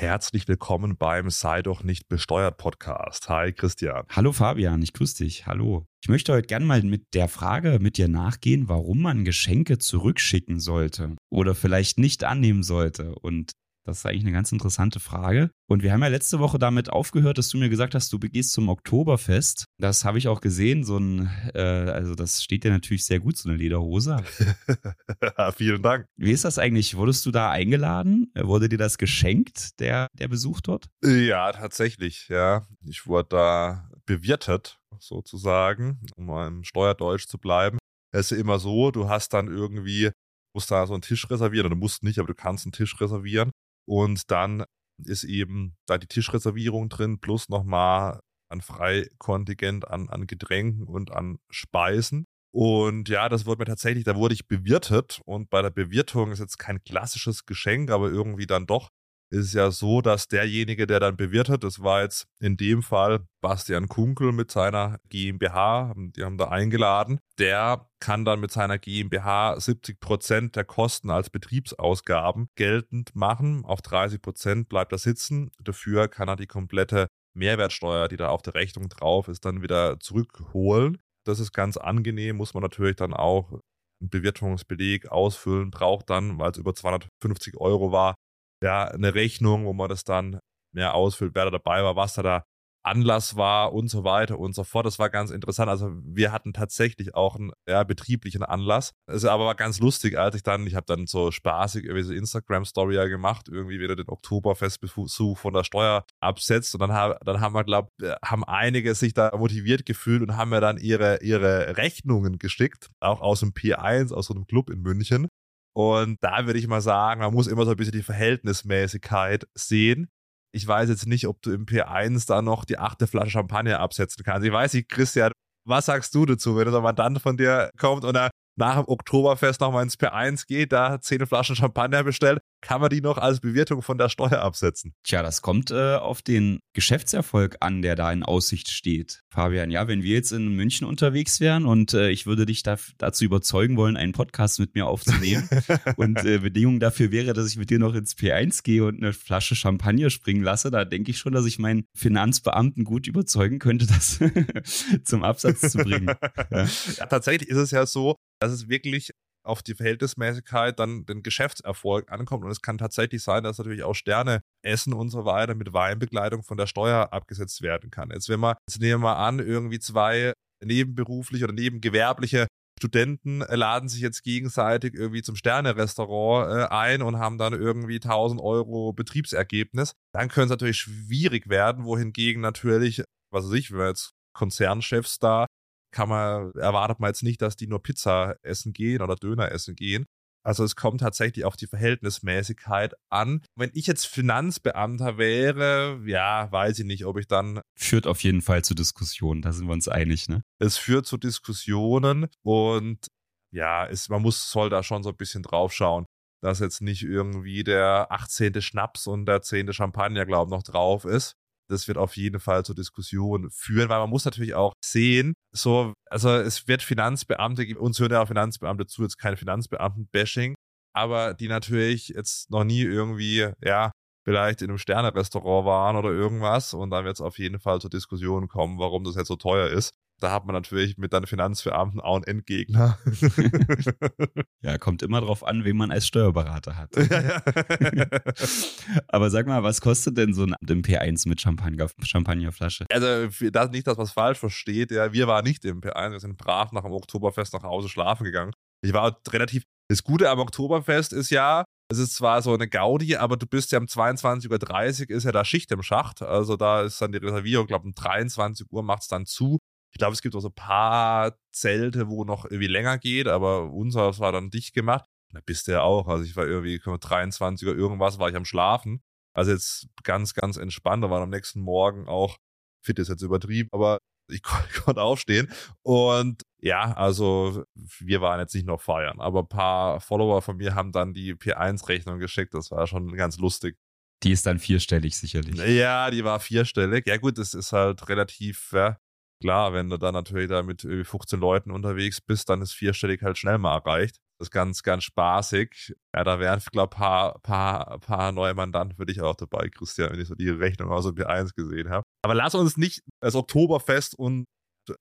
herzlich willkommen beim Sei doch nicht besteuert Podcast. Hi Christian. Hallo Fabian, ich grüße dich. Hallo. Ich möchte heute gerne mal mit der Frage mit dir nachgehen, warum man Geschenke zurückschicken sollte oder vielleicht nicht annehmen sollte. Und das ist eigentlich eine ganz interessante Frage. Und wir haben ja letzte Woche damit aufgehört, dass du mir gesagt hast, du begehst zum Oktoberfest. Das habe ich auch gesehen. So ein, äh, also das steht dir natürlich sehr gut, so eine Lederhose. Vielen Dank. Wie ist das eigentlich? Wurdest du da eingeladen? Wurde dir das geschenkt, der, der Besuch dort? Ja, tatsächlich, ja. Ich wurde da bewirtet, sozusagen, um mal im Steuerdeutsch zu bleiben. Es ist immer so, du hast dann irgendwie, musst da so einen Tisch reservieren, oder du musst nicht, aber du kannst einen Tisch reservieren. Und dann ist eben da die Tischreservierung drin, plus nochmal ein Freikontingent an, an Getränken und an Speisen. Und ja, das wurde mir tatsächlich, da wurde ich bewirtet. Und bei der Bewirtung ist jetzt kein klassisches Geschenk, aber irgendwie dann doch ist es ja so, dass derjenige, der dann bewirtet, das war jetzt in dem Fall Bastian Kunkel mit seiner GmbH, die haben da eingeladen, der kann dann mit seiner GmbH 70 Prozent der Kosten als Betriebsausgaben geltend machen. Auf 30 Prozent bleibt er sitzen. Dafür kann er die komplette Mehrwertsteuer, die da auf der Rechnung drauf ist, dann wieder zurückholen. Das ist ganz angenehm, muss man natürlich dann auch einen Bewirtungsbeleg ausfüllen, braucht dann, weil es über 250 Euro war, ja, eine Rechnung, wo man das dann mehr ausfüllt, wer da dabei war, was da da Anlass war und so weiter und so fort. Das war ganz interessant. Also wir hatten tatsächlich auch einen ja, betrieblichen Anlass. Es aber war ganz lustig, als ich dann, ich habe dann so spaßig irgendwie so Instagram-Story ja gemacht, irgendwie wieder den Oktoberfestbesuch von der Steuer absetzt und dann, haben dann haben wir, glaube haben einige sich da motiviert gefühlt und haben mir dann ihre, ihre Rechnungen geschickt, auch aus dem P1, aus so einem Club in München. Und da würde ich mal sagen, man muss immer so ein bisschen die Verhältnismäßigkeit sehen. Ich weiß jetzt nicht, ob du im P1 da noch die achte Flasche Champagner absetzen kannst. Ich weiß nicht, Christian, was sagst du dazu, wenn so ein Mandant von dir kommt und er nach dem Oktoberfest nochmal ins P1 geht, da zehn Flaschen Champagner bestellt, kann man die noch als Bewirtung von der Steuer absetzen? Tja, das kommt äh, auf den Geschäftserfolg an, der da in Aussicht steht. Fabian, ja, wenn wir jetzt in München unterwegs wären und äh, ich würde dich da, dazu überzeugen wollen, einen Podcast mit mir aufzunehmen und äh, Bedingung dafür wäre, dass ich mit dir noch ins P1 gehe und eine Flasche Champagner springen lasse, da denke ich schon, dass ich meinen Finanzbeamten gut überzeugen könnte, das zum Absatz zu bringen. Ja. ja, tatsächlich ist es ja so, dass es wirklich auf die Verhältnismäßigkeit dann den Geschäftserfolg ankommt. Und es kann tatsächlich sein, dass natürlich auch Sterne essen und so weiter mit Weinbegleitung von der Steuer abgesetzt werden kann. Jetzt, wenn wir, jetzt nehmen wir an, irgendwie zwei nebenberufliche oder nebengewerbliche Studenten laden sich jetzt gegenseitig irgendwie zum Sterne-Restaurant äh, ein und haben dann irgendwie 1000 Euro Betriebsergebnis. Dann könnte es natürlich schwierig werden, wohingegen natürlich, was weiß ich, wenn wir jetzt Konzernchefs da kann man, erwartet man jetzt nicht, dass die nur Pizza essen gehen oder Döner essen gehen. Also es kommt tatsächlich auf die Verhältnismäßigkeit an. Wenn ich jetzt Finanzbeamter wäre, ja, weiß ich nicht, ob ich dann. Führt auf jeden Fall zu Diskussionen, da sind wir uns einig, ne? Es führt zu Diskussionen und ja, es, man muss, soll da schon so ein bisschen drauf schauen, dass jetzt nicht irgendwie der 18. Schnaps und der 10. Champagner, glaube ich, noch drauf ist das wird auf jeden Fall zur Diskussion führen, weil man muss natürlich auch sehen, so, also es wird Finanzbeamte, uns hören ja auch Finanzbeamte zu, jetzt kein Finanzbeamten-Bashing, aber die natürlich jetzt noch nie irgendwie, ja, vielleicht in einem Sterne-Restaurant waren oder irgendwas und dann wird es auf jeden Fall zur Diskussion kommen, warum das jetzt so teuer ist da hat man natürlich mit deinen Finanzbeamten auch einen Endgegner. ja, kommt immer drauf an, wen man als Steuerberater hat. Ja, ja. Aber sag mal, was kostet denn so ein P1 mit Champagner, Champagnerflasche? Also, das, nicht, dass man es falsch versteht. Ja, wir waren nicht im P1, wir sind brav nach dem Oktoberfest nach Hause schlafen gegangen. Ich war relativ. Das Gute am Oktoberfest ist ja, es ist zwar so eine Gaudi, aber du bist ja um 22.30 Uhr ist ja da Schicht im Schacht. Also da ist dann die Reservierung, ich glaube um 23 Uhr macht es dann zu. Ich glaube, es gibt auch so ein paar Zelte, wo noch irgendwie länger geht, aber unser war dann dicht gemacht. Da bist du ja auch. Also ich war irgendwie 23 Uhr irgendwas, war ich am Schlafen. Also jetzt ganz, ganz entspannt. Da war am nächsten Morgen auch, fit ist jetzt übertrieben, aber ich, ich konnte aufstehen. Und ja, also wir waren jetzt nicht noch feiern, aber ein paar Follower von mir haben dann die P1-Rechnung geschickt. Das war schon ganz lustig. Die ist dann vierstellig sicherlich. Ja, die war vierstellig. Ja gut, das ist halt relativ, ja, Klar, wenn du dann natürlich da mit 15 Leuten unterwegs bist, dann ist vierstellig halt schnell mal erreicht. Das ist ganz, ganz spaßig. Ja, da wären, glaube ich, paar, paar, paar neue Mandanten für dich auch dabei, Christian, wenn ich so die Rechnung aus dem B1 gesehen habe. Aber lass uns nicht das Oktoberfest und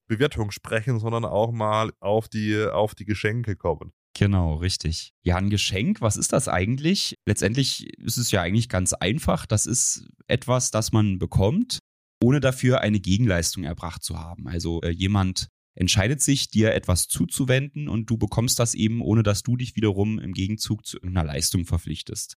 Bewirtung sprechen, sondern auch mal auf die, auf die Geschenke kommen. Genau, richtig. Ja, ein Geschenk, was ist das eigentlich? Letztendlich ist es ja eigentlich ganz einfach. Das ist etwas, das man bekommt, ohne dafür eine Gegenleistung erbracht zu haben. Also äh, jemand entscheidet sich, dir etwas zuzuwenden und du bekommst das eben, ohne dass du dich wiederum im Gegenzug zu irgendeiner Leistung verpflichtest.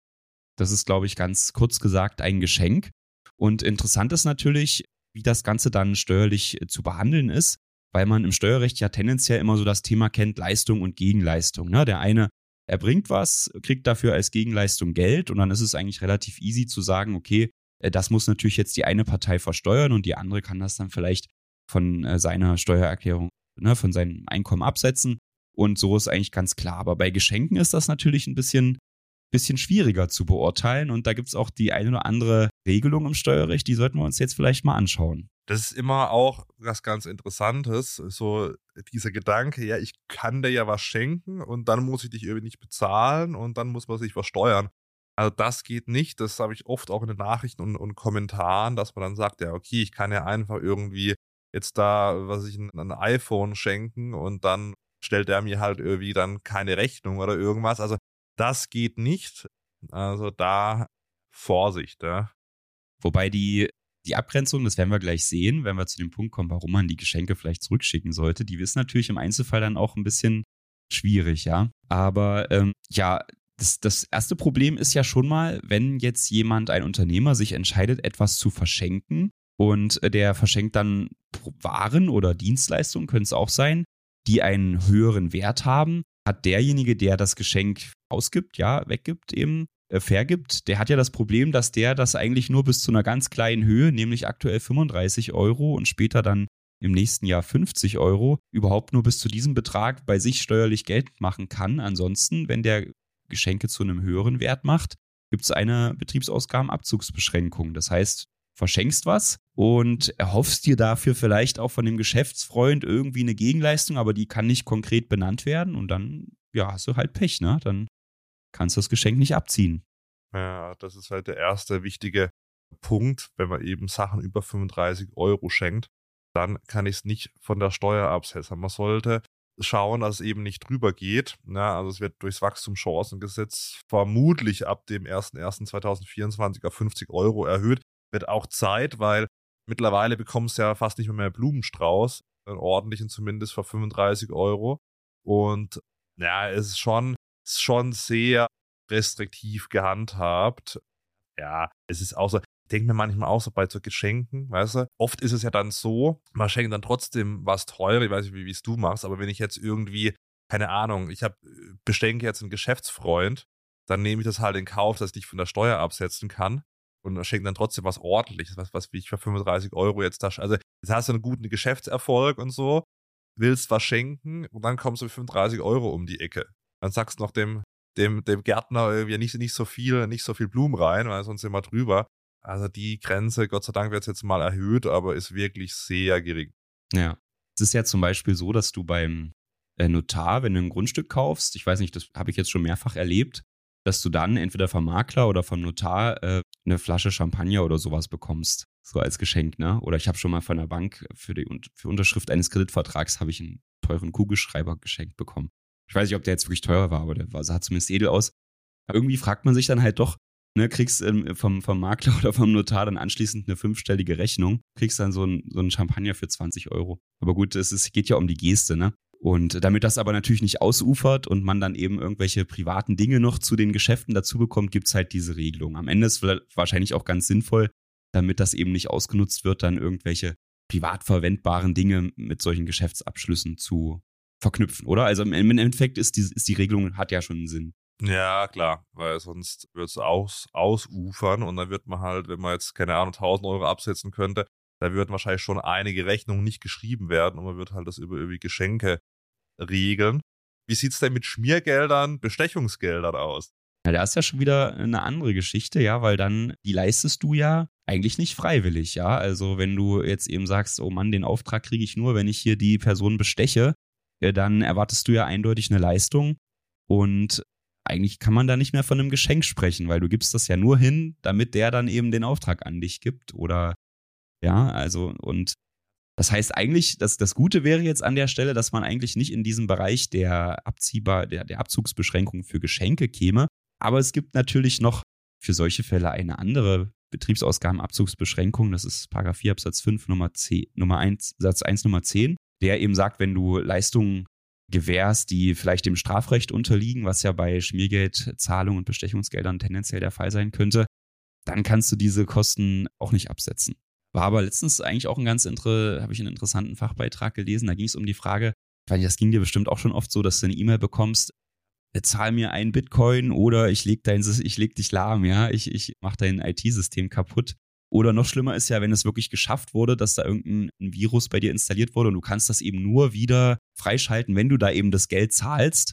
Das ist, glaube ich, ganz kurz gesagt ein Geschenk. Und interessant ist natürlich, wie das Ganze dann steuerlich äh, zu behandeln ist, weil man im Steuerrecht ja tendenziell immer so das Thema kennt, Leistung und Gegenleistung. Ne? Der eine erbringt was, kriegt dafür als Gegenleistung Geld und dann ist es eigentlich relativ easy zu sagen, okay, das muss natürlich jetzt die eine Partei versteuern und die andere kann das dann vielleicht von äh, seiner Steuererklärung, ne, von seinem Einkommen absetzen. Und so ist eigentlich ganz klar. Aber bei Geschenken ist das natürlich ein bisschen, bisschen schwieriger zu beurteilen. Und da gibt es auch die eine oder andere Regelung im Steuerrecht, die sollten wir uns jetzt vielleicht mal anschauen. Das ist immer auch was ganz Interessantes, so dieser Gedanke, ja, ich kann dir ja was schenken und dann muss ich dich irgendwie nicht bezahlen und dann muss man sich was steuern. Also das geht nicht. Das habe ich oft auch in den Nachrichten und, und Kommentaren, dass man dann sagt, ja, okay, ich kann ja einfach irgendwie jetzt da, was ich, ein iPhone schenken und dann stellt er mir halt irgendwie dann keine Rechnung oder irgendwas. Also das geht nicht. Also da Vorsicht, ja. Wobei die, die Abgrenzung, das werden wir gleich sehen, wenn wir zu dem Punkt kommen, warum man die Geschenke vielleicht zurückschicken sollte, die ist natürlich im Einzelfall dann auch ein bisschen schwierig, ja. Aber ähm, ja, das, das erste Problem ist ja schon mal, wenn jetzt jemand, ein Unternehmer, sich entscheidet, etwas zu verschenken, und äh, der verschenkt dann Waren oder Dienstleistungen, können es auch sein, die einen höheren Wert haben. Hat derjenige, der das Geschenk ausgibt, ja, weggibt eben, äh, vergibt, der hat ja das Problem, dass der das eigentlich nur bis zu einer ganz kleinen Höhe, nämlich aktuell 35 Euro und später dann im nächsten Jahr 50 Euro, überhaupt nur bis zu diesem Betrag bei sich steuerlich Geld machen kann. Ansonsten, wenn der Geschenke zu einem höheren Wert macht, gibt es eine Betriebsausgabenabzugsbeschränkung. Das heißt, verschenkst was und erhoffst dir dafür vielleicht auch von dem Geschäftsfreund irgendwie eine Gegenleistung, aber die kann nicht konkret benannt werden und dann, ja, hast du halt Pech, ne? Dann kannst du das Geschenk nicht abziehen. Ja, das ist halt der erste wichtige Punkt, wenn man eben Sachen über 35 Euro schenkt, dann kann ich es nicht von der Steuer absetzen. Man sollte schauen, dass es eben nicht drüber geht. Ja, also es wird durchs Wachstumschancengesetz vermutlich ab dem 01.01.2024 auf 50 Euro erhöht wird auch Zeit, weil mittlerweile bekommst du ja fast nicht mehr, mehr Blumenstrauß, einen ordentlichen zumindest für 35 Euro. Und ja, es ist schon, ist schon sehr restriktiv gehandhabt. Ja, es ist auch so, denke mir manchmal auch so bei so Geschenken, weißt du, oft ist es ja dann so, man schenkt dann trotzdem was teuer, ich weiß nicht, wie es du machst, aber wenn ich jetzt irgendwie, keine Ahnung, ich habe beschenke jetzt einen Geschäftsfreund, dann nehme ich das halt in Kauf, dass ich nicht von der Steuer absetzen kann und schenkt dann trotzdem was ordentliches, was, was wie ich für 35 Euro jetzt da, also jetzt hast du einen guten Geschäftserfolg und so, willst was schenken und dann kommst du mit 35 Euro um die Ecke. Dann sagst du noch dem, dem, dem Gärtner irgendwie nicht, nicht so viel, nicht so viel Blumen rein, weil sonst immer drüber. Also die Grenze, Gott sei Dank wird jetzt mal erhöht, aber ist wirklich sehr gering. Ja. Es ist ja zum Beispiel so, dass du beim äh, Notar, wenn du ein Grundstück kaufst, ich weiß nicht, das habe ich jetzt schon mehrfach erlebt, dass du dann entweder vom Makler oder vom Notar äh, eine Flasche Champagner oder sowas bekommst, so als Geschenk, ne? Oder ich habe schon mal von der Bank für die für Unterschrift eines Kreditvertrags habe ich einen teuren Kugelschreiber geschenkt bekommen. Ich weiß nicht, ob der jetzt wirklich teuer war, aber der war, sah zumindest edel aus. Aber irgendwie fragt man sich dann halt doch, ne, kriegst ähm, vom, vom Makler oder vom Notar dann anschließend eine fünfstellige Rechnung, kriegst dann so ein, so ein Champagner für 20 Euro. Aber gut, es ist, geht ja um die Geste, ne? Und damit das aber natürlich nicht ausufert und man dann eben irgendwelche privaten Dinge noch zu den Geschäften dazu bekommt, gibt es halt diese Regelung. Am Ende ist es wahrscheinlich auch ganz sinnvoll, damit das eben nicht ausgenutzt wird, dann irgendwelche privat verwendbaren Dinge mit solchen Geschäftsabschlüssen zu verknüpfen, oder? Also im Endeffekt ist die, ist die Regelung, hat ja schon einen Sinn. Ja, klar, weil sonst wird es aus, ausufern und dann wird man halt, wenn man jetzt, keine Ahnung, 1000 Euro absetzen könnte, da würden wahrscheinlich schon einige Rechnungen nicht geschrieben werden und man wird halt das über irgendwie Geschenke regeln. Wie sieht es denn mit Schmiergeldern, Bestechungsgeldern aus? Ja, da ist ja schon wieder eine andere Geschichte, ja, weil dann, die leistest du ja eigentlich nicht freiwillig, ja. Also wenn du jetzt eben sagst, oh Mann, den Auftrag kriege ich nur, wenn ich hier die Person besteche, dann erwartest du ja eindeutig eine Leistung. Und eigentlich kann man da nicht mehr von einem Geschenk sprechen, weil du gibst das ja nur hin, damit der dann eben den Auftrag an dich gibt oder ja, also und das heißt eigentlich, dass das Gute wäre jetzt an der Stelle, dass man eigentlich nicht in diesem Bereich der Abziehbar, der, der Abzugsbeschränkung für Geschenke käme. Aber es gibt natürlich noch für solche Fälle eine andere Betriebsausgabenabzugsbeschränkung. Das ist Paragraph 4 Absatz 5 Nummer, 10, Nummer 1, Satz 1 Nummer 10, der eben sagt, wenn du Leistungen gewährst, die vielleicht dem Strafrecht unterliegen, was ja bei Schmiergeldzahlungen und Bestechungsgeldern tendenziell der Fall sein könnte, dann kannst du diese Kosten auch nicht absetzen. War aber letztens eigentlich auch ein ganz inter, habe ich einen interessanten Fachbeitrag gelesen. Da ging es um die Frage, weil das ging dir bestimmt auch schon oft so, dass du eine E-Mail bekommst, zahl mir einen Bitcoin oder ich leg dein, ich leg dich lahm, ja, ich, ich mach dein IT-System kaputt. Oder noch schlimmer ist ja, wenn es wirklich geschafft wurde, dass da irgendein Virus bei dir installiert wurde und du kannst das eben nur wieder freischalten, wenn du da eben das Geld zahlst.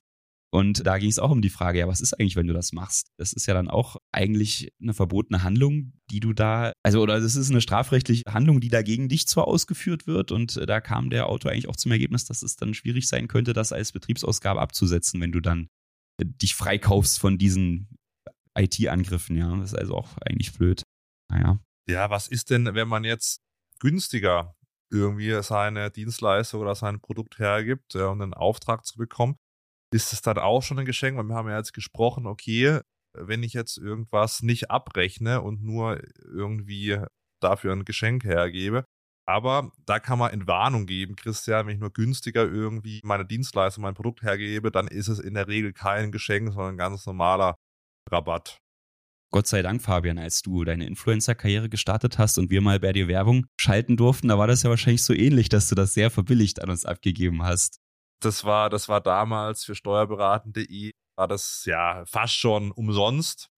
Und da ging es auch um die Frage, ja, was ist eigentlich, wenn du das machst? Das ist ja dann auch eigentlich eine verbotene Handlung, die du da, also oder das ist eine strafrechtliche Handlung, die da gegen dich zwar ausgeführt wird und äh, da kam der Autor eigentlich auch zum Ergebnis, dass es dann schwierig sein könnte, das als Betriebsausgabe abzusetzen, wenn du dann äh, dich freikaufst von diesen IT-Angriffen, ja. Das ist also auch eigentlich blöd. Naja. Ja, was ist denn, wenn man jetzt günstiger irgendwie seine Dienstleistung oder sein Produkt hergibt, ja, um einen Auftrag zu bekommen? ist es dann auch schon ein Geschenk, weil wir haben ja jetzt gesprochen, okay, wenn ich jetzt irgendwas nicht abrechne und nur irgendwie dafür ein Geschenk hergebe, aber da kann man Entwarnung geben, Christian, wenn ich nur günstiger irgendwie meine Dienstleistung, mein Produkt hergebe, dann ist es in der Regel kein Geschenk, sondern ein ganz normaler Rabatt. Gott sei Dank, Fabian, als du deine Influencer-Karriere gestartet hast und wir mal bei dir Werbung schalten durften, da war das ja wahrscheinlich so ähnlich, dass du das sehr verbilligt an uns abgegeben hast das war, das war damals für steuerberaten.de, war das ja fast schon umsonst.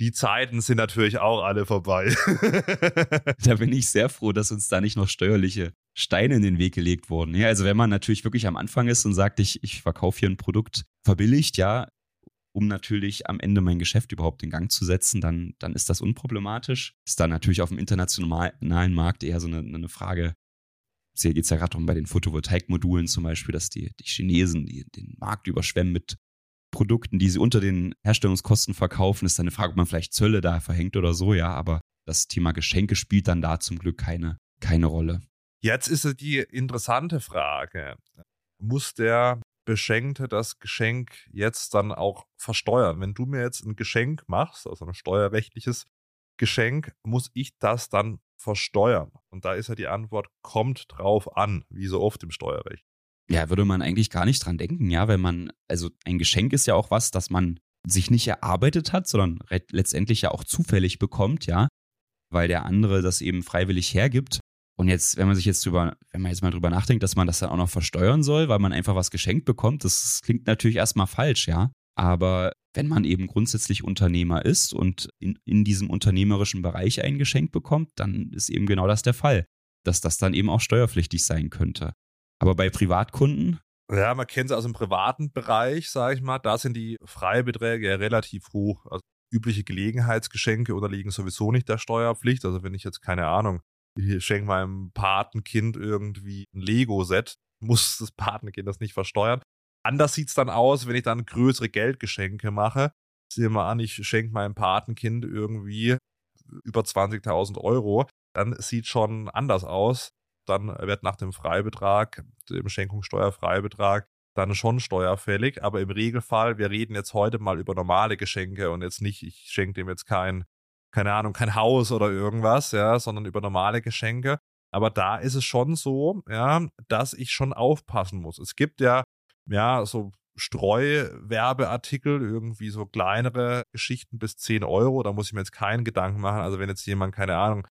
Die Zeiten sind natürlich auch alle vorbei. da bin ich sehr froh, dass uns da nicht noch steuerliche Steine in den Weg gelegt wurden. Ja, also wenn man natürlich wirklich am Anfang ist und sagt, ich, ich verkaufe hier ein Produkt verbilligt, ja, um natürlich am Ende mein Geschäft überhaupt in Gang zu setzen, dann, dann ist das unproblematisch. Ist dann natürlich auf dem internationalen Markt eher so eine, eine Frage hier geht es ja gerade darum bei den Photovoltaikmodulen zum Beispiel, dass die, die Chinesen die, den Markt überschwemmen mit Produkten, die sie unter den Herstellungskosten verkaufen. Ist dann eine Frage, ob man vielleicht Zölle da verhängt oder so, ja, aber das Thema Geschenke spielt dann da zum Glück keine, keine Rolle. Jetzt ist die interessante Frage. Muss der Beschenkte das Geschenk jetzt dann auch versteuern? Wenn du mir jetzt ein Geschenk machst, also ein steuerrechtliches Geschenk, muss ich das dann versteuern? Und da ist ja die Antwort, kommt drauf an, wie so oft im Steuerrecht. Ja, würde man eigentlich gar nicht dran denken, ja, wenn man, also ein Geschenk ist ja auch was, das man sich nicht erarbeitet hat, sondern letztendlich ja auch zufällig bekommt, ja, weil der andere das eben freiwillig hergibt. Und jetzt, wenn man sich jetzt drüber, wenn man jetzt mal drüber nachdenkt, dass man das dann auch noch versteuern soll, weil man einfach was geschenkt bekommt, das klingt natürlich erstmal falsch, ja. Aber wenn man eben grundsätzlich Unternehmer ist und in, in diesem unternehmerischen Bereich ein Geschenk bekommt, dann ist eben genau das der Fall, dass das dann eben auch steuerpflichtig sein könnte. Aber bei Privatkunden ja, man kennt es aus dem privaten Bereich, sage ich mal. Da sind die Freibeträge ja relativ hoch. Also übliche Gelegenheitsgeschenke unterliegen sowieso nicht der Steuerpflicht. Also wenn ich jetzt keine Ahnung, ich schenke meinem Patenkind irgendwie ein Lego-Set, muss das Patenkind das nicht versteuern. Anders sieht es dann aus, wenn ich dann größere Geldgeschenke mache. Sieh mal an, ich schenke meinem Patenkind irgendwie über 20.000 Euro. Dann sieht schon anders aus. Dann wird nach dem Freibetrag, dem Schenkungssteuerfreibetrag, dann schon steuerfällig. Aber im Regelfall, wir reden jetzt heute mal über normale Geschenke und jetzt nicht, ich schenke dem jetzt kein, keine Ahnung, kein Haus oder irgendwas, ja, sondern über normale Geschenke. Aber da ist es schon so, ja, dass ich schon aufpassen muss. Es gibt ja ja, so Streuwerbeartikel, irgendwie so kleinere Geschichten bis 10 Euro. Da muss ich mir jetzt keinen Gedanken machen. Also wenn jetzt jemand, keine Ahnung,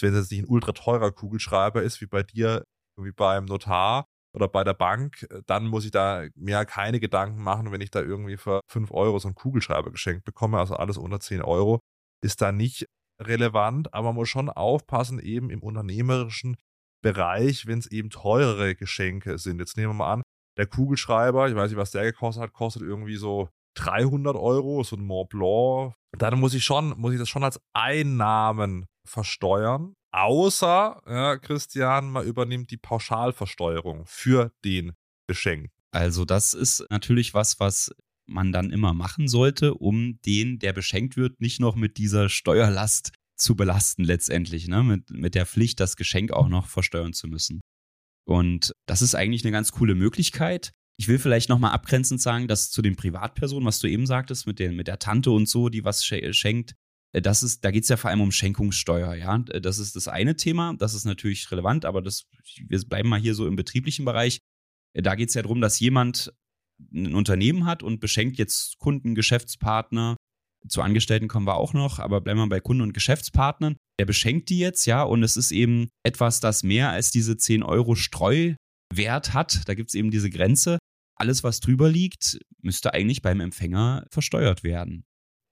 wenn es jetzt nicht ein ultra teurer Kugelschreiber ist, wie bei dir, wie beim Notar oder bei der Bank, dann muss ich da mir keine Gedanken machen, wenn ich da irgendwie für 5 Euro so einen Kugelschreiber geschenkt bekomme. Also alles unter 10 Euro ist da nicht relevant, aber man muss schon aufpassen, eben im unternehmerischen Bereich, wenn es eben teurere Geschenke sind. Jetzt nehmen wir mal an, der Kugelschreiber, ich weiß nicht, was der gekostet hat, kostet irgendwie so 300 Euro, so ein Mont Blanc. Dann muss ich schon, muss ich das schon als Einnahmen versteuern. Außer, ja, Christian, man übernimmt die Pauschalversteuerung für den Geschenk. Also das ist natürlich was, was man dann immer machen sollte, um den, der beschenkt wird, nicht noch mit dieser Steuerlast zu belasten letztendlich, ne? mit, mit der Pflicht, das Geschenk auch noch versteuern zu müssen. Und das ist eigentlich eine ganz coole Möglichkeit. Ich will vielleicht nochmal abgrenzend sagen, dass zu den Privatpersonen, was du eben sagtest, mit, den, mit der Tante und so, die was schenkt, äh, das ist, da geht es ja vor allem um Schenkungssteuer, ja. Das ist das eine Thema, das ist natürlich relevant, aber das, wir bleiben mal hier so im betrieblichen Bereich. Äh, da geht es ja darum, dass jemand ein Unternehmen hat und beschenkt jetzt Kunden, Geschäftspartner. Zu Angestellten kommen wir auch noch, aber bleiben wir bei Kunden und Geschäftspartnern. Der beschenkt die jetzt, ja, und es ist eben etwas, das mehr als diese 10 Euro Streuwert hat. Da gibt es eben diese Grenze alles, was drüber liegt, müsste eigentlich beim Empfänger versteuert werden.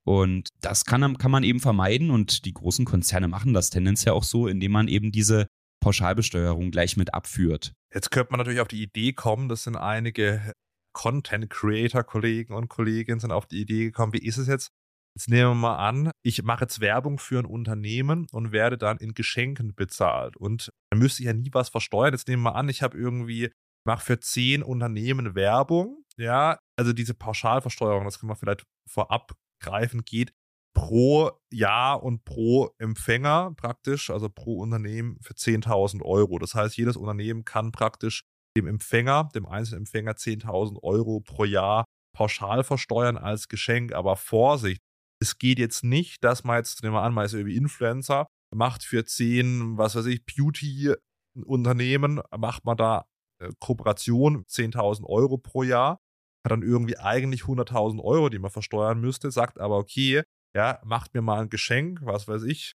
Und das kann, kann man eben vermeiden und die großen Konzerne machen das tendenziell auch so, indem man eben diese Pauschalbesteuerung gleich mit abführt. Jetzt könnte man natürlich auf die Idee kommen, das sind einige Content Creator Kollegen und Kolleginnen sind auf die Idee gekommen, wie ist es jetzt? Jetzt nehmen wir mal an, ich mache jetzt Werbung für ein Unternehmen und werde dann in Geschenken bezahlt. Und dann müsste ich ja nie was versteuern. Jetzt nehmen wir mal an, ich habe irgendwie mache für zehn Unternehmen Werbung. Ja, also diese Pauschalversteuerung, das kann man vielleicht vorab greifen, geht pro Jahr und pro Empfänger praktisch, also pro Unternehmen für 10.000 Euro. Das heißt, jedes Unternehmen kann praktisch dem Empfänger, dem einzelnen Empfänger 10.000 Euro pro Jahr pauschal versteuern als Geschenk. Aber Vorsicht, es geht jetzt nicht, dass man jetzt, nehmen wir an, man ist irgendwie Influencer, macht für 10, was weiß ich, Beauty-Unternehmen, macht man da äh, Kooperation 10.000 Euro pro Jahr, hat dann irgendwie eigentlich 100.000 Euro, die man versteuern müsste, sagt aber, okay, ja, macht mir mal ein Geschenk, was weiß ich,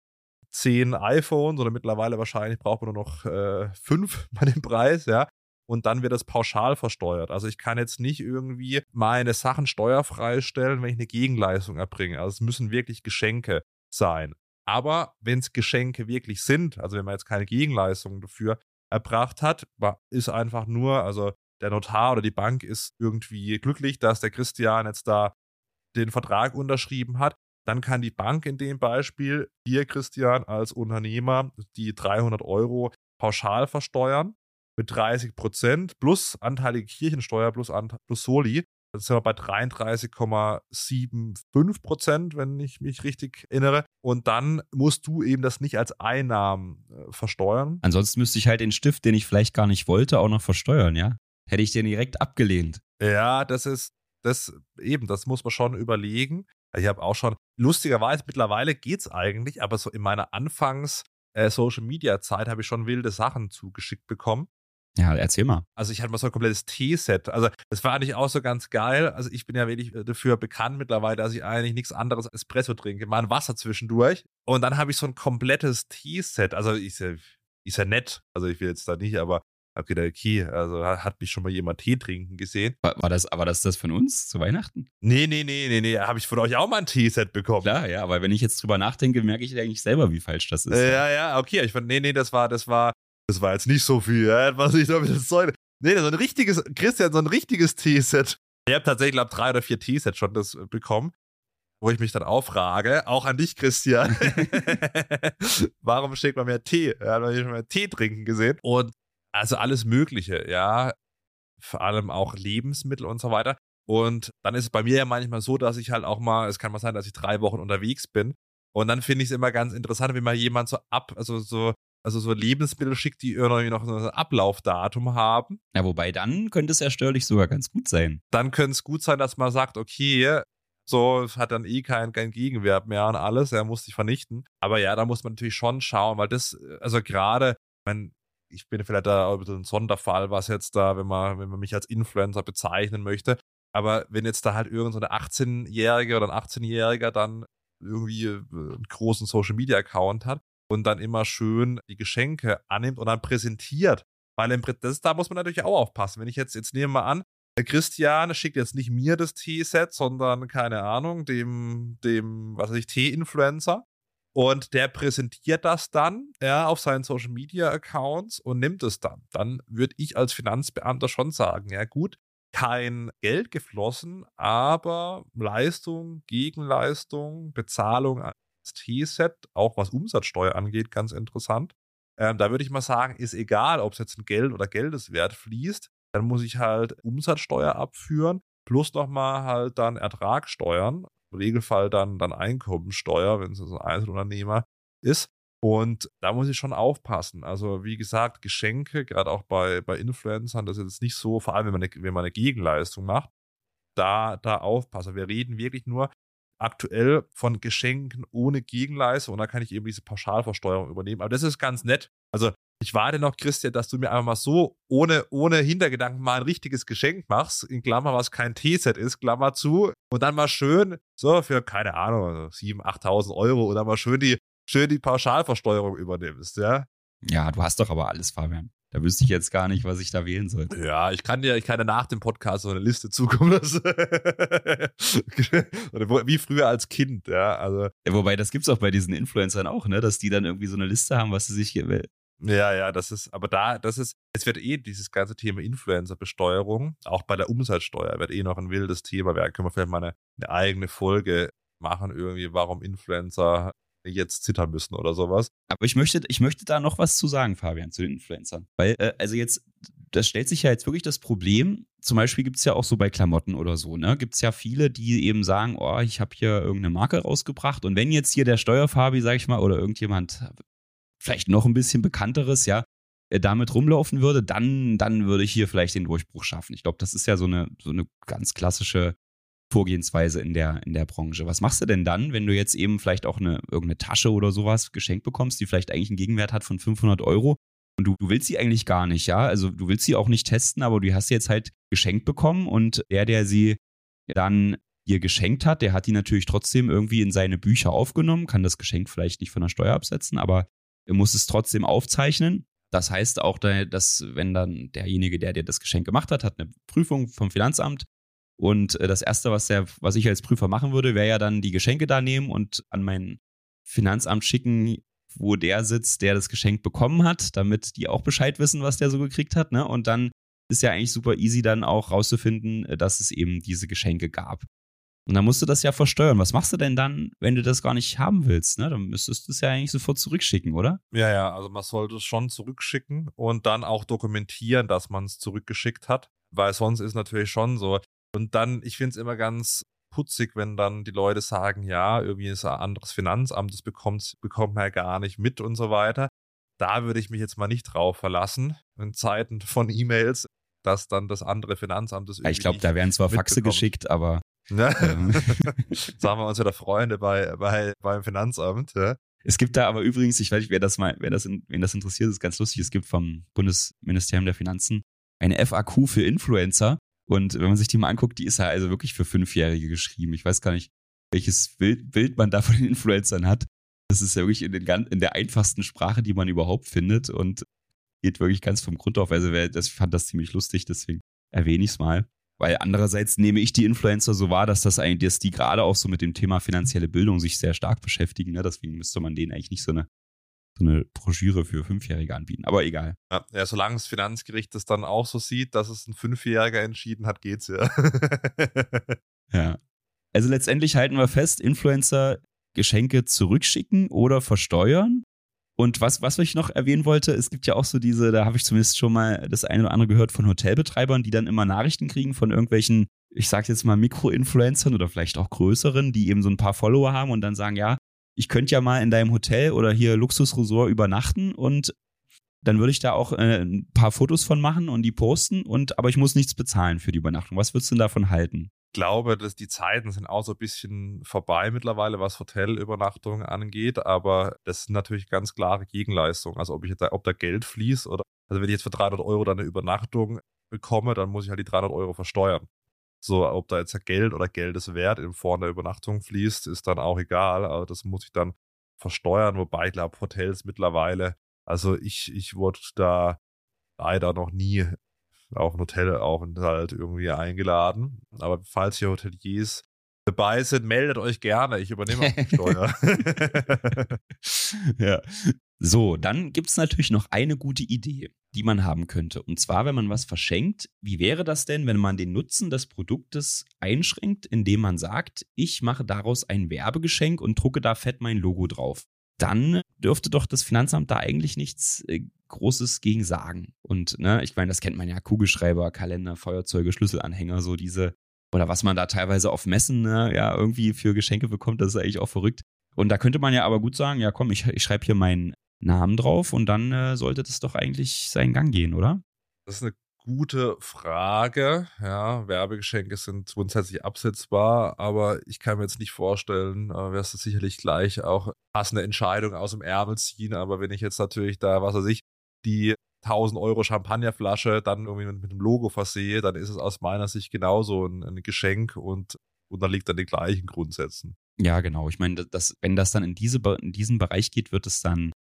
10 iPhones oder mittlerweile wahrscheinlich braucht man nur noch äh, 5 bei dem Preis, ja. Und dann wird das pauschal versteuert. Also ich kann jetzt nicht irgendwie meine Sachen steuerfrei stellen, wenn ich eine Gegenleistung erbringe. Also es müssen wirklich Geschenke sein. Aber wenn es Geschenke wirklich sind, also wenn man jetzt keine Gegenleistung dafür erbracht hat, ist einfach nur, also der Notar oder die Bank ist irgendwie glücklich, dass der Christian jetzt da den Vertrag unterschrieben hat. Dann kann die Bank in dem Beispiel dir, Christian, als Unternehmer die 300 Euro pauschal versteuern mit 30 Prozent plus anteilige Kirchensteuer plus, plus Soli. Das sind wir bei 33,75 Prozent, wenn ich mich richtig erinnere. Und dann musst du eben das nicht als Einnahmen äh, versteuern. Ansonsten müsste ich halt den Stift, den ich vielleicht gar nicht wollte, auch noch versteuern, ja? Hätte ich den direkt abgelehnt. Ja, das ist, das eben, das muss man schon überlegen. Ich habe auch schon, lustigerweise, mittlerweile geht es eigentlich, aber so in meiner Anfangs- äh, Social Media Zeit habe ich schon wilde Sachen zugeschickt bekommen. Ja, erzähl mal. Also ich hatte mal so ein komplettes Teeset. Also das war eigentlich auch so ganz geil. Also ich bin ja wirklich äh, dafür bekannt mittlerweile, dass ich eigentlich nichts anderes als Espresso trinke. Mal ein Wasser zwischendurch. Und dann habe ich so ein komplettes Teeset. Also ist ja, ist ja nett. Also ich will jetzt da nicht, aber okay, der okay, also hat mich schon mal jemand Tee trinken gesehen. War, war das, aber das das von uns zu Weihnachten? Nee, nee, nee, nee, nee. Habe ich von euch auch mal ein Teeset bekommen. Klar, ja, aber wenn ich jetzt drüber nachdenke, merke ich eigentlich selber, wie falsch das ist. Äh, ja, ja, okay. Ich fand, nee, nee, das war, das war, das war jetzt nicht so viel, ja, was ich damit das Zeug. Nee, so ein richtiges, Christian, so ein richtiges Teeset. Ich habe tatsächlich, glaube drei oder vier Teesets schon das äh, bekommen, wo ich mich dann auffrage, auch an dich, Christian. Warum steht man mehr Tee? Er hat schon mal Tee trinken gesehen. Und also alles Mögliche, ja. Vor allem auch Lebensmittel und so weiter. Und dann ist es bei mir ja manchmal so, dass ich halt auch mal, es kann mal sein, dass ich drei Wochen unterwegs bin. Und dann finde ich es immer ganz interessant, wenn mal jemand so ab, also so also so Lebensmittel schickt, die irgendwie noch so ein Ablaufdatum haben. Ja, wobei dann könnte es ja störlich sogar ganz gut sein. Dann könnte es gut sein, dass man sagt, okay, so hat dann eh keinen kein Gegenwert mehr an alles, er muss sich vernichten. Aber ja, da muss man natürlich schon schauen, weil das, also gerade, ich ich bin vielleicht da ein Sonderfall, was jetzt da, wenn man, wenn man mich als Influencer bezeichnen möchte. Aber wenn jetzt da halt irgendein so 18-Jähriger oder ein 18-Jähriger dann irgendwie äh, einen großen Social Media Account hat und dann immer schön die Geschenke annimmt und dann präsentiert. Weil im, das, da muss man natürlich auch aufpassen. Wenn ich jetzt, jetzt nehme mal an, Christian schickt jetzt nicht mir das Teeset, sondern, keine Ahnung, dem, dem, was weiß ich, Tee-Influencer. Und der präsentiert das dann ja, auf seinen Social Media Accounts und nimmt es dann. Dann würde ich als Finanzbeamter schon sagen: Ja, gut, kein Geld geflossen, aber Leistung, Gegenleistung, Bezahlung T-Set, auch was Umsatzsteuer angeht, ganz interessant. Ähm, da würde ich mal sagen, ist egal, ob es jetzt ein Geld oder Geldeswert fließt, dann muss ich halt Umsatzsteuer abführen. plus nochmal halt dann Ertragssteuern, im Regelfall dann, dann Einkommensteuer, wenn es ein Einzelunternehmer ist. Und da muss ich schon aufpassen. Also, wie gesagt, Geschenke, gerade auch bei, bei Influencern, das ist jetzt nicht so, vor allem wenn man eine, wenn man eine Gegenleistung macht, da, da aufpassen. Wir reden wirklich nur aktuell von Geschenken ohne Gegenleistung und da kann ich eben diese Pauschalversteuerung übernehmen. Aber das ist ganz nett. Also ich warte noch, Christian, dass du mir einfach mal so ohne, ohne Hintergedanken mal ein richtiges Geschenk machst, in Klammer, was kein T-Set ist, Klammer zu, und dann mal schön, so für, keine Ahnung, 7.000, 8.000 Euro oder mal schön die, schön die Pauschalversteuerung übernimmst, ja? Ja, du hast doch aber alles, Fabian. Da wüsste ich jetzt gar nicht, was ich da wählen sollte. Ja, ich kann dir, ich kann dir nach dem Podcast so eine Liste zukommen lassen. Wie früher als Kind, ja. Also. Ja, wobei, das gibt's auch bei diesen Influencern auch, ne? Dass die dann irgendwie so eine Liste haben, was sie sich ja, ja, das ist, aber da, das ist, es wird eh dieses ganze Thema Influencer-Besteuerung, auch bei der Umsatzsteuer, wird eh noch ein wildes Thema werden. Können wir vielleicht mal eine, eine eigene Folge machen, irgendwie, warum Influencer jetzt zittern müssen oder sowas. Aber ich möchte, ich möchte da noch was zu sagen, Fabian, zu den Influencern. Weil, äh, also jetzt, das stellt sich ja jetzt wirklich das Problem, zum Beispiel gibt es ja auch so bei Klamotten oder so, ne, gibt es ja viele, die eben sagen, oh, ich habe hier irgendeine Marke rausgebracht und wenn jetzt hier der Steuerfabi, sag ich mal, oder irgendjemand vielleicht noch ein bisschen bekannteres, ja, äh, damit rumlaufen würde, dann, dann würde ich hier vielleicht den Durchbruch schaffen. Ich glaube, das ist ja so eine, so eine ganz klassische Vorgehensweise in der, in der Branche. Was machst du denn dann, wenn du jetzt eben vielleicht auch eine, irgendeine Tasche oder sowas geschenkt bekommst, die vielleicht eigentlich einen Gegenwert hat von 500 Euro und du, du willst sie eigentlich gar nicht, ja? Also du willst sie auch nicht testen, aber du hast sie jetzt halt geschenkt bekommen und der, der sie dann dir geschenkt hat, der hat die natürlich trotzdem irgendwie in seine Bücher aufgenommen, kann das Geschenk vielleicht nicht von der Steuer absetzen, aber er muss es trotzdem aufzeichnen. Das heißt auch, dass wenn dann derjenige, der dir das Geschenk gemacht hat, hat eine Prüfung vom Finanzamt und äh, das erste, was der, was ich als Prüfer machen würde, wäre ja dann die Geschenke da nehmen und an mein Finanzamt schicken, wo der sitzt, der das Geschenk bekommen hat, damit die auch Bescheid wissen, was der so gekriegt hat. Ne? Und dann ist ja eigentlich super easy dann auch rauszufinden, äh, dass es eben diese Geschenke gab. Und dann musst du das ja versteuern. Was machst du denn dann, wenn du das gar nicht haben willst? Ne? Dann müsstest du es ja eigentlich sofort zurückschicken, oder? Ja, ja, also man sollte es schon zurückschicken und dann auch dokumentieren, dass man es zurückgeschickt hat, weil sonst ist natürlich schon so. Und dann, ich finde es immer ganz putzig, wenn dann die Leute sagen, ja, irgendwie ist ein anderes Finanzamt, das bekommt, bekommt man ja gar nicht mit und so weiter. Da würde ich mich jetzt mal nicht drauf verlassen, in Zeiten von E-Mails, dass dann das andere Finanzamt das irgendwie. Ja, ich glaube, da werden zwar Faxe geschickt, aber Ne? Ähm. Sagen wir uns wieder Freunde bei, bei, beim Finanzamt. Ja? Es gibt da aber übrigens, ich weiß nicht, wer das mal, wer das, wen das interessiert, ist ganz lustig. Es gibt vom Bundesministerium der Finanzen eine FAQ für Influencer. Und wenn man sich die mal anguckt, die ist ja also wirklich für Fünfjährige geschrieben. Ich weiß gar nicht, welches Bild, man da von den Influencern hat. Das ist ja wirklich in, den, in der einfachsten Sprache, die man überhaupt findet und geht wirklich ganz vom Grund auf. Also das, ich fand das ziemlich lustig, deswegen erwähne ich es mal. Weil andererseits nehme ich die Influencer so wahr, dass das eigentlich, dass die gerade auch so mit dem Thema finanzielle Bildung sich sehr stark beschäftigen. Ne? Deswegen müsste man denen eigentlich nicht so eine, so eine Broschüre für Fünfjährige anbieten. Aber egal. Ja, ja, solange das Finanzgericht das dann auch so sieht, dass es ein Fünfjähriger entschieden hat, geht's ja. ja. Also letztendlich halten wir fest, Influencer Geschenke zurückschicken oder versteuern. Und was, was ich noch erwähnen wollte, es gibt ja auch so diese, da habe ich zumindest schon mal das eine oder andere gehört von Hotelbetreibern, die dann immer Nachrichten kriegen von irgendwelchen, ich sage jetzt mal Mikro-Influencern oder vielleicht auch größeren, die eben so ein paar Follower haben und dann sagen, ja, ich könnte ja mal in deinem Hotel oder hier Luxusresort übernachten und dann würde ich da auch äh, ein paar Fotos von machen und die posten und aber ich muss nichts bezahlen für die Übernachtung. Was würdest du denn davon halten? glaube, dass die Zeiten sind auch so ein bisschen vorbei mittlerweile, was Hotelübernachtungen angeht, aber das sind natürlich ganz klare Gegenleistungen. Also ob ich jetzt, ob da Geld fließt oder, also wenn ich jetzt für 300 Euro dann eine Übernachtung bekomme, dann muss ich halt die 300 Euro versteuern. So, ob da jetzt Geld oder Geldeswert in Form der Übernachtung fließt, ist dann auch egal. Also das muss ich dann versteuern, wobei ich glaube, Hotels mittlerweile, also ich, ich wurde da leider noch nie auf ein Hotelaufenthalt irgendwie eingeladen. Aber falls hier Hoteliers dabei sind, meldet euch gerne. Ich übernehme auch die Steuer. ja. So, dann gibt es natürlich noch eine gute Idee, die man haben könnte. Und zwar, wenn man was verschenkt, wie wäre das denn, wenn man den Nutzen des Produktes einschränkt, indem man sagt, ich mache daraus ein Werbegeschenk und drucke da fett mein Logo drauf? Dann dürfte doch das Finanzamt da eigentlich nichts äh, Großes gegen sagen. Und ne, ich meine, das kennt man ja, Kugelschreiber, Kalender, Feuerzeuge, Schlüsselanhänger, so diese oder was man da teilweise auf Messen ne, ja irgendwie für Geschenke bekommt, das ist eigentlich auch verrückt. Und da könnte man ja aber gut sagen, ja komm, ich, ich schreibe hier meinen Namen drauf und dann äh, sollte das doch eigentlich seinen Gang gehen, oder? Das ist eine gute Frage. Ja, Werbegeschenke sind grundsätzlich absetzbar, aber ich kann mir jetzt nicht vorstellen, äh, wirst du sicherlich gleich auch passende Entscheidung aus dem Ärmel ziehen. Aber wenn ich jetzt natürlich da, was weiß ich, die 1000 Euro Champagnerflasche dann irgendwie mit, mit einem Logo versehe, dann ist es aus meiner Sicht genauso ein, ein Geschenk und unterliegt dann den gleichen Grundsätzen. Ja, genau. Ich meine, dass, wenn das dann in, diese, in diesen Bereich geht, wird es dann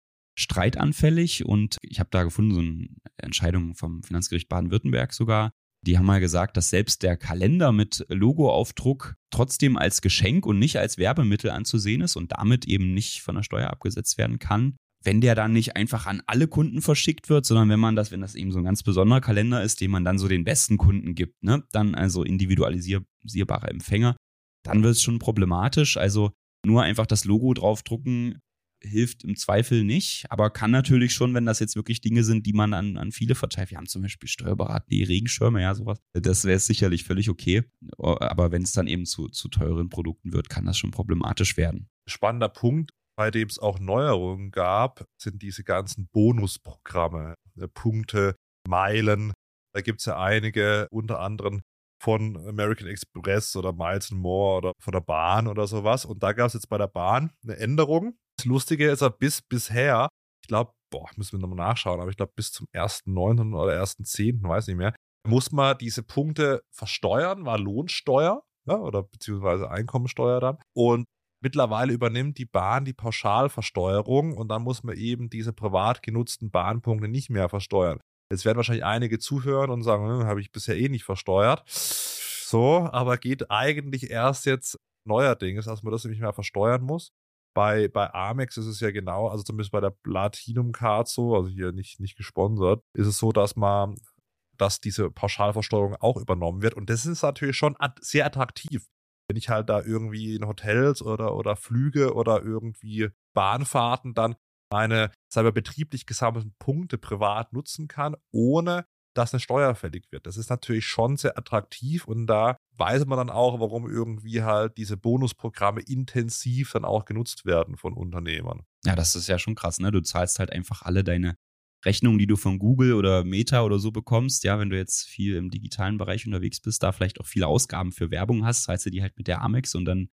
streitanfällig und ich habe da gefunden, so eine Entscheidung vom Finanzgericht Baden-Württemberg sogar. Die haben mal gesagt, dass selbst der Kalender mit Logoaufdruck trotzdem als Geschenk und nicht als Werbemittel anzusehen ist und damit eben nicht von der Steuer abgesetzt werden kann wenn der dann nicht einfach an alle Kunden verschickt wird, sondern wenn man das, wenn das eben so ein ganz besonderer Kalender ist, den man dann so den besten Kunden gibt, ne, dann also individualisierbare Empfänger, dann wird es schon problematisch. Also nur einfach das Logo draufdrucken hilft im Zweifel nicht, aber kann natürlich schon, wenn das jetzt wirklich Dinge sind, die man an, an viele verteilt. Wir haben zum Beispiel Steuerberater, die Regenschirme, ja, sowas. Das wäre sicherlich völlig okay. Aber wenn es dann eben zu, zu teuren Produkten wird, kann das schon problematisch werden. Spannender Punkt bei dem es auch Neuerungen gab, sind diese ganzen Bonusprogramme, äh, Punkte, Meilen. Da gibt es ja einige, unter anderem von American Express oder Miles More oder von der Bahn oder sowas. Und da gab es jetzt bei der Bahn eine Änderung. Lustige ist ja bis bisher, ich glaube, boah, müssen wir nochmal nachschauen, aber ich glaube bis zum 1.9. oder 1.10., weiß nicht mehr, muss man diese Punkte versteuern, war Lohnsteuer ja, oder beziehungsweise Einkommensteuer dann. Und Mittlerweile übernimmt die Bahn die Pauschalversteuerung und dann muss man eben diese privat genutzten Bahnpunkte nicht mehr versteuern. Jetzt werden wahrscheinlich einige zuhören und sagen, hm, habe ich bisher eh nicht versteuert. So, aber geht eigentlich erst jetzt neuerdings, dass man das nicht mehr versteuern muss. Bei, bei Amex ist es ja genau, also zumindest bei der Platinum Card so, also hier nicht, nicht gesponsert, ist es so, dass man, dass diese Pauschalversteuerung auch übernommen wird. Und das ist natürlich schon sehr attraktiv wenn ich halt da irgendwie in Hotels oder, oder Flüge oder irgendwie Bahnfahrten dann meine, sagen betrieblich gesammelten Punkte privat nutzen kann, ohne dass eine Steuer fällig wird. Das ist natürlich schon sehr attraktiv und da weiß man dann auch, warum irgendwie halt diese Bonusprogramme intensiv dann auch genutzt werden von Unternehmern. Ja, das ist ja schon krass, ne? Du zahlst halt einfach alle deine Rechnungen, die du von Google oder Meta oder so bekommst, ja, wenn du jetzt viel im digitalen Bereich unterwegs bist, da vielleicht auch viele Ausgaben für Werbung hast, zahlst du die halt mit der Amex und dann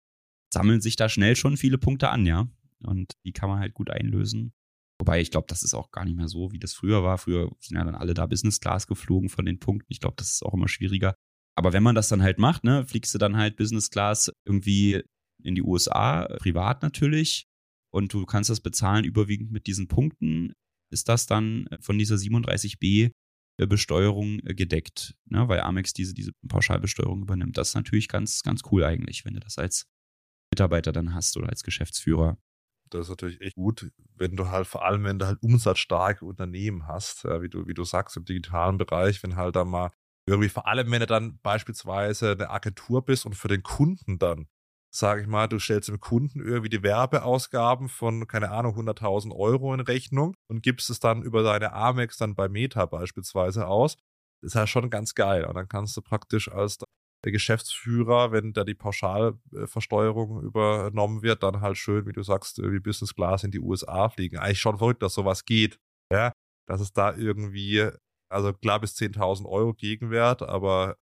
sammeln sich da schnell schon viele Punkte an, ja. Und die kann man halt gut einlösen. Wobei ich glaube, das ist auch gar nicht mehr so, wie das früher war. Früher sind ja dann alle da Business Class geflogen von den Punkten. Ich glaube, das ist auch immer schwieriger. Aber wenn man das dann halt macht, ne, fliegst du dann halt Business Class irgendwie in die USA, privat natürlich. Und du kannst das bezahlen überwiegend mit diesen Punkten ist das dann von dieser 37b äh, Besteuerung äh, gedeckt, ne? weil Amex diese, diese Pauschalbesteuerung übernimmt. Das ist natürlich ganz, ganz cool eigentlich, wenn du das als Mitarbeiter dann hast oder als Geschäftsführer. Das ist natürlich echt gut, wenn du halt, vor allem wenn du halt umsatzstarke Unternehmen hast, ja, wie du, wie du sagst, im digitalen Bereich, wenn halt da mal irgendwie, vor allem wenn du dann beispielsweise eine Agentur bist und für den Kunden dann sage ich mal, du stellst dem Kunden irgendwie die Werbeausgaben von, keine Ahnung, 100.000 Euro in Rechnung und gibst es dann über deine Amex dann bei Meta beispielsweise aus. Das ist ja schon ganz geil. Und dann kannst du praktisch als der Geschäftsführer, wenn da die Pauschalversteuerung übernommen wird, dann halt schön, wie du sagst, wie Business Class in die USA fliegen. Eigentlich schon verrückt, dass sowas geht. Ja, dass es da irgendwie, also klar bis 10.000 Euro Gegenwert, aber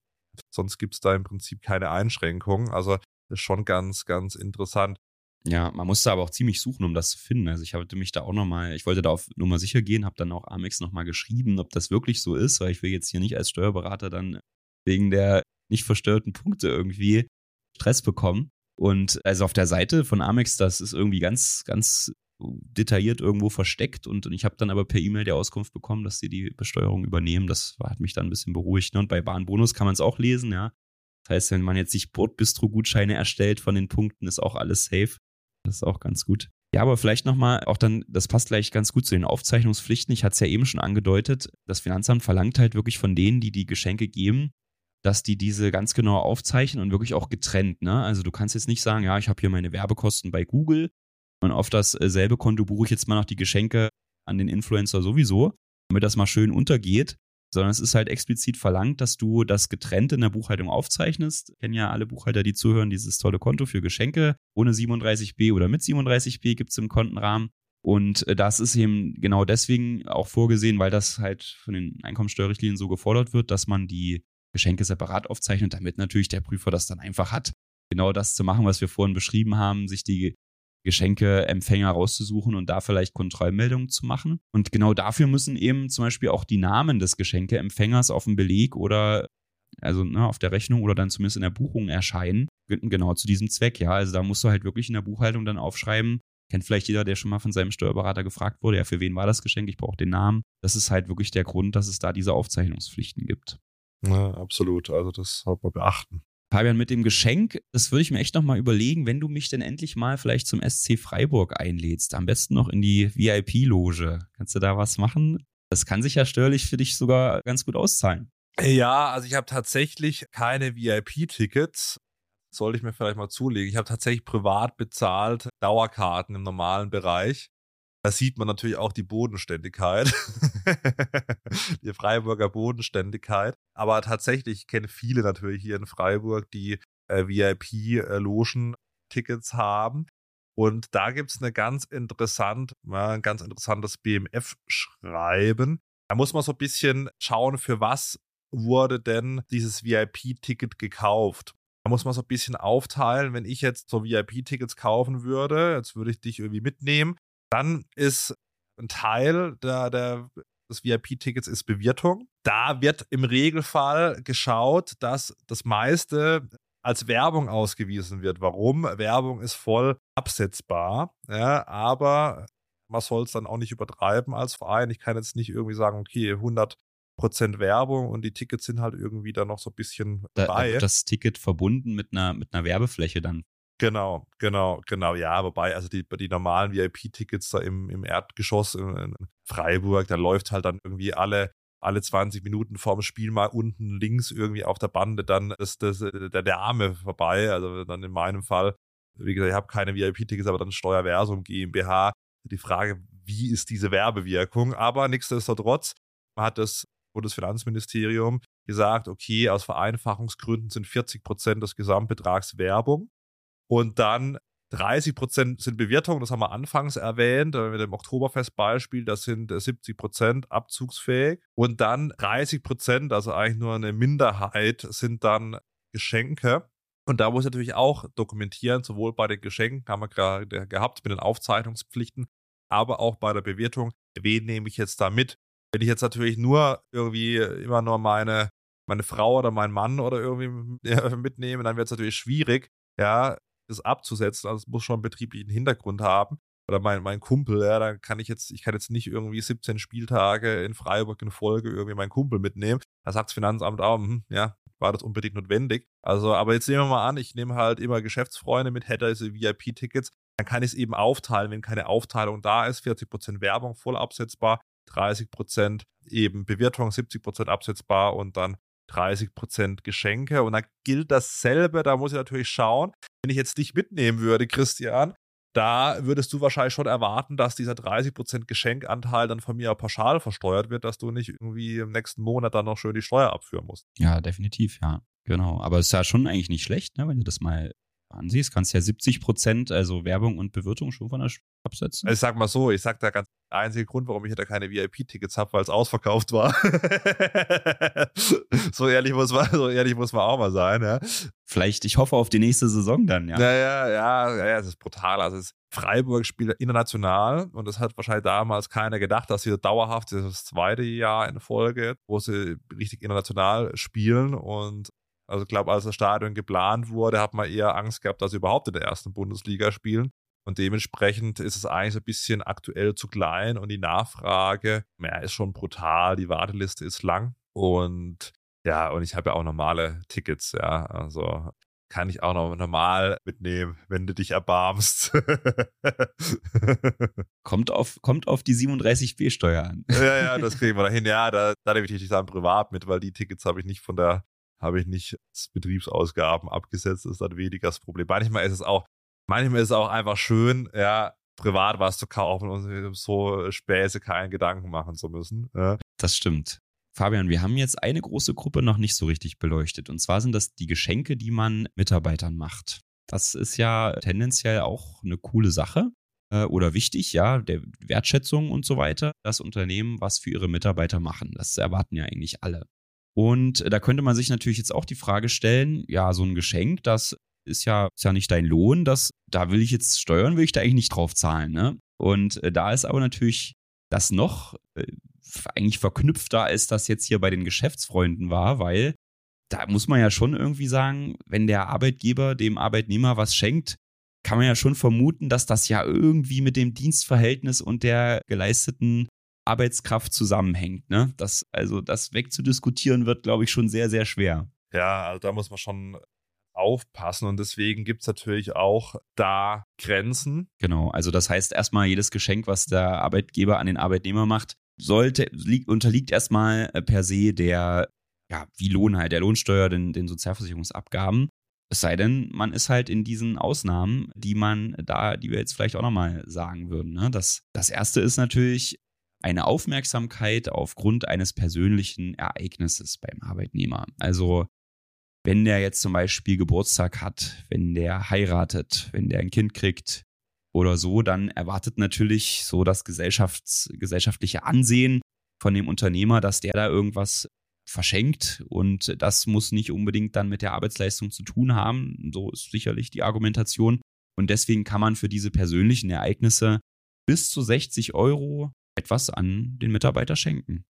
sonst gibt es da im Prinzip keine Einschränkungen. Also ist schon ganz, ganz interessant. Ja, man musste aber auch ziemlich suchen, um das zu finden. Also ich hatte mich da auch nochmal, ich wollte da auf Nummer sicher gehen, habe dann auch Amex nochmal geschrieben, ob das wirklich so ist, weil ich will jetzt hier nicht als Steuerberater dann wegen der nicht versteuerten Punkte irgendwie Stress bekommen. Und also auf der Seite von Amex, das ist irgendwie ganz, ganz detailliert irgendwo versteckt und ich habe dann aber per E-Mail die Auskunft bekommen, dass sie die Besteuerung übernehmen. Das hat mich dann ein bisschen beruhigt. Ne? Und bei Bahnbonus kann man es auch lesen, ja. Das heißt, wenn man jetzt sich Bordbistro-Gutscheine erstellt von den Punkten, ist auch alles safe. Das ist auch ganz gut. Ja, aber vielleicht nochmal, auch dann, das passt gleich ganz gut zu den Aufzeichnungspflichten. Ich hatte es ja eben schon angedeutet, das Finanzamt verlangt halt wirklich von denen, die die Geschenke geben, dass die diese ganz genau aufzeichnen und wirklich auch getrennt. Ne? Also du kannst jetzt nicht sagen, ja, ich habe hier meine Werbekosten bei Google und auf dasselbe Konto buche ich jetzt mal noch die Geschenke an den Influencer sowieso, damit das mal schön untergeht. sondern es ist halt explizit verlangt, dass du das getrennt in der Buchhaltung aufzeichnest. Kennen ja alle Buchhalter, die zuhören, dieses tolle Konto für Geschenke. Ohne 37b oder mit 37b gibt es im Kontenrahmen. Und äh, das ist eben genau deswegen auch vorgesehen, weil das halt von den Einkommensteuerrichtlinien so gefordert wird, dass man die Geschenke separat aufzeichnet, damit natürlich der Prüfer das dann einfach hat, genau das zu machen, was wir vorhin beschrieben haben, sich die Geschenkeempfänger rauszusuchen und da vielleicht Kontrollmeldungen zu machen. Und genau dafür müssen eben zum Beispiel auch die Namen des Geschenkeempfängers auf dem Beleg oder also ne, auf der Rechnung oder dann zumindest in der Buchung erscheinen. Genau zu diesem Zweck, ja. Also da musst du halt wirklich in der Buchhaltung dann aufschreiben. Kennt vielleicht jeder, der schon mal von seinem Steuerberater gefragt wurde, ja, für wen war das Geschenk? Ich brauche den Namen. Das ist halt wirklich der Grund, dass es da diese Aufzeichnungspflichten gibt. Ja, absolut. Also das sollte man beachten. Fabian, mit dem Geschenk, das würde ich mir echt nochmal überlegen, wenn du mich denn endlich mal vielleicht zum SC Freiburg einlädst. Am besten noch in die VIP-Loge. Kannst du da was machen? Das kann sich ja steuerlich für dich sogar ganz gut auszahlen. Ja, also ich habe tatsächlich keine VIP-Tickets. Sollte ich mir vielleicht mal zulegen. Ich habe tatsächlich privat bezahlt Dauerkarten im normalen Bereich. Da sieht man natürlich auch die Bodenständigkeit, die Freiburger Bodenständigkeit. Aber tatsächlich, ich kenne viele natürlich hier in Freiburg, die äh, VIP-Logen-Tickets haben. Und da gibt es eine ganz interessant, ja, ein ganz interessantes BMF-Schreiben. Da muss man so ein bisschen schauen, für was wurde denn dieses VIP-Ticket gekauft. Da muss man so ein bisschen aufteilen, wenn ich jetzt so VIP-Tickets kaufen würde, jetzt würde ich dich irgendwie mitnehmen, dann ist ein Teil der, der, des VIP-Tickets ist Bewirtung. Da wird im Regelfall geschaut, dass das meiste als Werbung ausgewiesen wird. Warum? Werbung ist voll absetzbar, ja, aber man soll es dann auch nicht übertreiben als Verein. Ich kann jetzt nicht irgendwie sagen, okay, 100 Prozent Werbung und die Tickets sind halt irgendwie da noch so ein bisschen da, bei. das Ticket verbunden mit einer, mit einer Werbefläche dann Genau, genau, genau. Ja, wobei, also die, die normalen VIP-Tickets da im, im Erdgeschoss in, in, Freiburg, da läuft halt dann irgendwie alle, alle 20 Minuten vorm Spiel mal unten links irgendwie auf der Bande dann ist das, der, der Arme vorbei. Also dann in meinem Fall, wie gesagt, ich habe keine VIP-Tickets, aber dann Steuerversum GmbH. Die Frage, wie ist diese Werbewirkung? Aber nichtsdestotrotz hat das Bundesfinanzministerium gesagt, okay, aus Vereinfachungsgründen sind 40 Prozent des Gesamtbetrags Werbung. Und dann 30 Prozent sind Bewirtung, das haben wir anfangs erwähnt, äh, mit dem Oktoberfest-Beispiel, das sind 70 äh, Prozent abzugsfähig. Und dann 30 Prozent, also eigentlich nur eine Minderheit, sind dann Geschenke. Und da muss ich natürlich auch dokumentieren, sowohl bei den Geschenken, haben wir gerade gehabt, mit den Aufzeichnungspflichten, aber auch bei der Bewirtung, wen nehme ich jetzt da mit? Wenn ich jetzt natürlich nur irgendwie immer nur meine, meine Frau oder meinen Mann oder irgendwie mitnehme, dann wird es natürlich schwierig. Ja, das abzusetzen. Also es muss schon einen betrieblichen Hintergrund haben. Oder mein, mein Kumpel, ja, da kann ich jetzt, ich kann jetzt nicht irgendwie 17 Spieltage in Freiburg in Folge irgendwie meinen Kumpel mitnehmen. Da sagt das Finanzamt auch, hm, ja, war das unbedingt notwendig. Also, aber jetzt nehmen wir mal an, ich nehme halt immer Geschäftsfreunde mit, hätte diese VIP-Tickets, dann kann ich es eben aufteilen, wenn keine Aufteilung da ist. 40% Werbung voll absetzbar, 30% eben Bewirtung, 70% absetzbar und dann 30% Geschenke. Und dann gilt dasselbe, da muss ich natürlich schauen, wenn ich jetzt dich mitnehmen würde, Christian, da würdest du wahrscheinlich schon erwarten, dass dieser 30% Geschenkanteil dann von mir pauschal versteuert wird, dass du nicht irgendwie im nächsten Monat dann noch schön die Steuer abführen musst. Ja, definitiv, ja. Genau. Aber es ist ja schon eigentlich nicht schlecht, ne, wenn du das mal ansiehst, kannst ja 70 Prozent, also Werbung und Bewirtung schon von der absetzen. Ich sag mal so, ich sag da ganz der einzige Grund, warum ich da keine VIP-Tickets habe, weil es ausverkauft war. so ehrlich muss man, so ehrlich muss man auch mal sein, ja. Vielleicht, ich hoffe auf die nächste Saison dann, ja. Naja, ja, ja, es ist brutal. Also es Freiburg spielt international und das hat wahrscheinlich damals keiner gedacht, dass sie dauerhaft das zweite Jahr in Folge, wo sie richtig international spielen und also ich glaube, als das Stadion geplant wurde, hat man eher Angst gehabt, dass sie überhaupt in der ersten Bundesliga spielen. Und dementsprechend ist es eigentlich so ein bisschen aktuell zu klein und die Nachfrage, ja, ist schon brutal. Die Warteliste ist lang und ja, und ich habe ja auch normale Tickets, ja. Also kann ich auch noch normal mitnehmen, wenn du dich erbarmst. kommt, auf, kommt auf die 37b-Steuer an. ja, ja, das kriegen wir dahin. Ja, da, da nehme ich dich dann privat mit, weil die Tickets habe ich nicht von der, habe ich nicht Betriebsausgaben abgesetzt. Ist dann weniger das Problem. Manchmal ist es auch, manchmal ist es auch einfach schön, ja, privat was zu kaufen und so Späße keinen Gedanken machen zu müssen. Ja. Das stimmt. Fabian, wir haben jetzt eine große Gruppe noch nicht so richtig beleuchtet. Und zwar sind das die Geschenke, die man Mitarbeitern macht. Das ist ja tendenziell auch eine coole Sache äh, oder wichtig, ja, der Wertschätzung und so weiter. Das Unternehmen, was für ihre Mitarbeiter machen. Das erwarten ja eigentlich alle. Und da könnte man sich natürlich jetzt auch die Frage stellen, ja, so ein Geschenk, das ist ja, ist ja nicht dein Lohn, das, da will ich jetzt steuern, will ich da eigentlich nicht drauf zahlen, ne? Und äh, da ist aber natürlich das noch äh, eigentlich verknüpfter, als das jetzt hier bei den Geschäftsfreunden war, weil da muss man ja schon irgendwie sagen, wenn der Arbeitgeber dem Arbeitnehmer was schenkt, kann man ja schon vermuten, dass das ja irgendwie mit dem Dienstverhältnis und der geleisteten Arbeitskraft zusammenhängt. Ne? Das, also das wegzudiskutieren wird, glaube ich, schon sehr, sehr schwer. Ja, also da muss man schon aufpassen und deswegen gibt es natürlich auch da Grenzen. Genau, also das heißt erstmal, jedes Geschenk, was der Arbeitgeber an den Arbeitnehmer macht, sollte, liegt, unterliegt erstmal äh, per se der, ja, wie Lohn halt, der Lohnsteuer, den, den Sozialversicherungsabgaben. Es sei denn, man ist halt in diesen Ausnahmen, die man da, die wir jetzt vielleicht auch nochmal sagen würden. Ne? Das, das erste ist natürlich eine Aufmerksamkeit aufgrund eines persönlichen Ereignisses beim Arbeitnehmer. Also wenn der jetzt zum Beispiel Geburtstag hat, wenn der heiratet, wenn der ein Kind kriegt oder so, dann erwartet natürlich so das Gesellschafts gesellschaftliche Ansehen von dem Unternehmer, dass der da irgendwas verschenkt und das muss nicht unbedingt dann mit der Arbeitsleistung zu tun haben. So ist sicherlich die Argumentation. Und deswegen kann man für diese persönlichen Ereignisse bis zu 60 Euro etwas an den Mitarbeiter schenken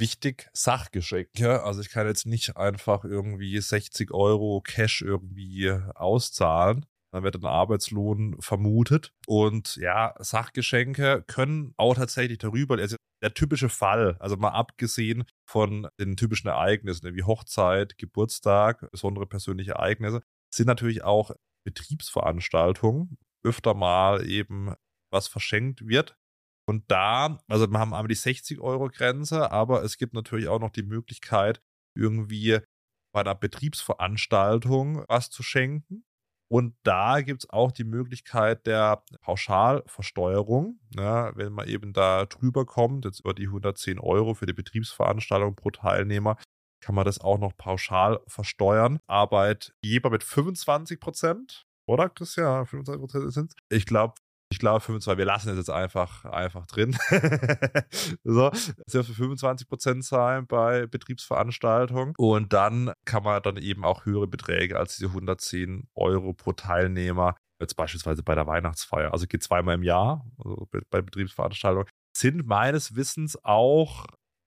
wichtig Sachgeschenke. Also ich kann jetzt nicht einfach irgendwie 60 Euro Cash irgendwie auszahlen. Dann wird ein Arbeitslohn vermutet. Und ja, Sachgeschenke können auch tatsächlich darüber, also der typische Fall, also mal abgesehen von den typischen Ereignissen wie Hochzeit, Geburtstag, besondere persönliche Ereignisse, sind natürlich auch Betriebsveranstaltungen öfter mal eben was verschenkt wird. Und da, also wir haben einmal die 60-Euro-Grenze, aber es gibt natürlich auch noch die Möglichkeit, irgendwie bei einer Betriebsveranstaltung was zu schenken. Und da gibt es auch die Möglichkeit der Pauschalversteuerung. Ne, wenn man eben da drüber kommt, jetzt über die 110 Euro für die Betriebsveranstaltung pro Teilnehmer, kann man das auch noch pauschal versteuern. Arbeitgeber mit 25 Prozent, oder Christian? 25 Prozent sind Ich glaube, ich glaube 25, wir lassen es jetzt einfach, einfach drin. so, das für 25 Prozent zahlen bei Betriebsveranstaltungen. Und dann kann man dann eben auch höhere Beträge als diese 110 Euro pro Teilnehmer, jetzt beispielsweise bei der Weihnachtsfeier, also geht zweimal im Jahr, also bei Betriebsveranstaltungen, sind meines Wissens auch,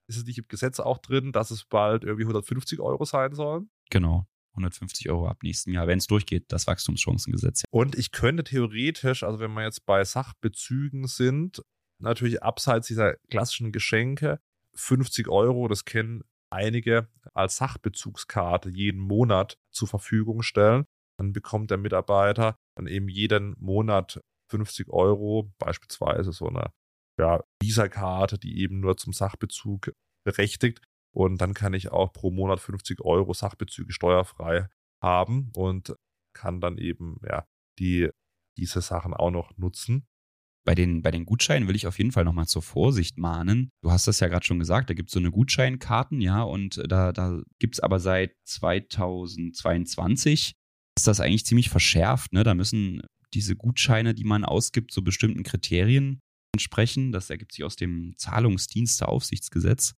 ist es nicht im Gesetz auch drin, dass es bald irgendwie 150 Euro sein sollen? Genau. 150 Euro ab nächsten Jahr, wenn es durchgeht, das Wachstumschancengesetz. Und ich könnte theoretisch, also wenn wir jetzt bei Sachbezügen sind, natürlich abseits dieser klassischen Geschenke 50 Euro, das kennen einige als Sachbezugskarte jeden Monat zur Verfügung stellen. Dann bekommt der Mitarbeiter dann eben jeden Monat 50 Euro, beispielsweise so eine ja, Visa-Karte, die eben nur zum Sachbezug berechtigt. Und dann kann ich auch pro Monat 50 Euro Sachbezüge steuerfrei haben und kann dann eben ja die diese Sachen auch noch nutzen. Bei den, bei den Gutscheinen will ich auf jeden Fall nochmal zur Vorsicht mahnen. Du hast das ja gerade schon gesagt, da gibt es so eine Gutscheinkarten, ja, und da, da gibt es aber seit 2022 ist das eigentlich ziemlich verschärft, ne? Da müssen diese Gutscheine, die man ausgibt, so bestimmten Kriterien entsprechen. Das ergibt sich aus dem Zahlungsdiensteaufsichtsgesetz.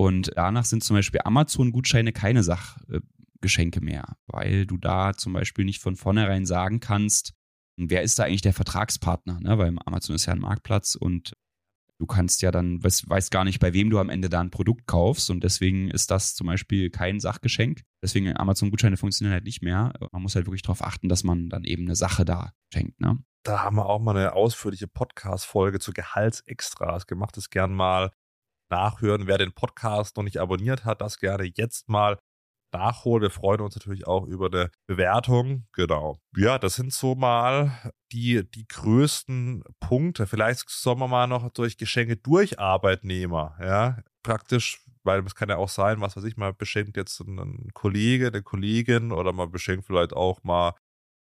Und danach sind zum Beispiel Amazon-Gutscheine keine Sachgeschenke mehr, weil du da zum Beispiel nicht von vornherein sagen kannst, wer ist da eigentlich der Vertragspartner, ne? weil Amazon ist ja ein Marktplatz und du kannst ja dann, weißt, weißt gar nicht, bei wem du am Ende da ein Produkt kaufst und deswegen ist das zum Beispiel kein Sachgeschenk. Deswegen Amazon-Gutscheine funktionieren halt nicht mehr. Man muss halt wirklich darauf achten, dass man dann eben eine Sache da schenkt. Ne? Da haben wir auch mal eine ausführliche Podcast-Folge zu Gehaltsextras gemacht. Das gern mal nachhören. Wer den Podcast noch nicht abonniert hat, das gerne jetzt mal nachholen. Wir freuen uns natürlich auch über eine Bewertung. Genau. Ja, das sind so mal die, die größten Punkte. Vielleicht sollen wir mal noch durch Geschenke durch Arbeitnehmer, ja, praktisch, weil es kann ja auch sein, was weiß ich, man beschenkt jetzt einen Kollege, eine Kollegin oder man beschenkt vielleicht auch mal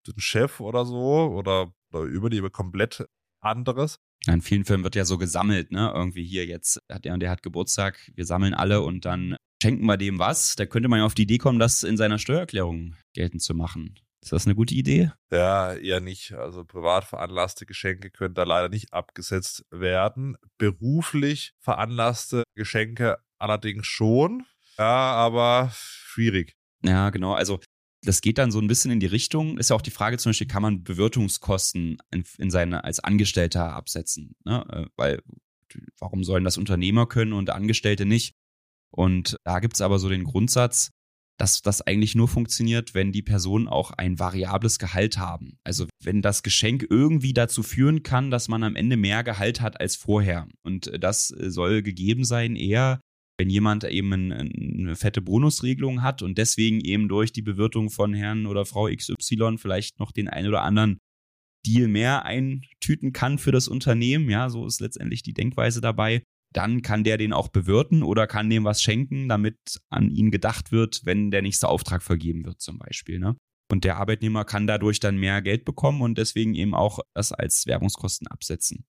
den Chef oder so oder, oder übernehme komplett anderes. In vielen Filmen wird ja so gesammelt, ne? Irgendwie hier jetzt hat der und der hat Geburtstag, wir sammeln alle und dann schenken wir dem was. Da könnte man ja auf die Idee kommen, das in seiner Steuererklärung geltend zu machen. Ist das eine gute Idee? Ja, eher nicht. Also privat veranlasste Geschenke können da leider nicht abgesetzt werden. Beruflich veranlasste Geschenke allerdings schon. Ja, aber schwierig. Ja, genau. Also das geht dann so ein bisschen in die Richtung. Ist ja auch die Frage zum Beispiel, kann man Bewirtungskosten in, in seine, als Angestellter absetzen? Ne? Äh, weil, warum sollen das Unternehmer können und Angestellte nicht? Und da gibt es aber so den Grundsatz, dass das eigentlich nur funktioniert, wenn die Personen auch ein variables Gehalt haben. Also wenn das Geschenk irgendwie dazu führen kann, dass man am Ende mehr Gehalt hat als vorher. Und das soll gegeben sein eher, wenn jemand eben eine fette Bonusregelung hat und deswegen eben durch die Bewirtung von Herrn oder Frau XY vielleicht noch den ein oder anderen Deal mehr eintüten kann für das Unternehmen. Ja, so ist letztendlich die Denkweise dabei. Dann kann der den auch bewirten oder kann dem was schenken, damit an ihn gedacht wird, wenn der nächste Auftrag vergeben wird, zum Beispiel. Ne? Und der Arbeitnehmer kann dadurch dann mehr Geld bekommen und deswegen eben auch das als Werbungskosten absetzen.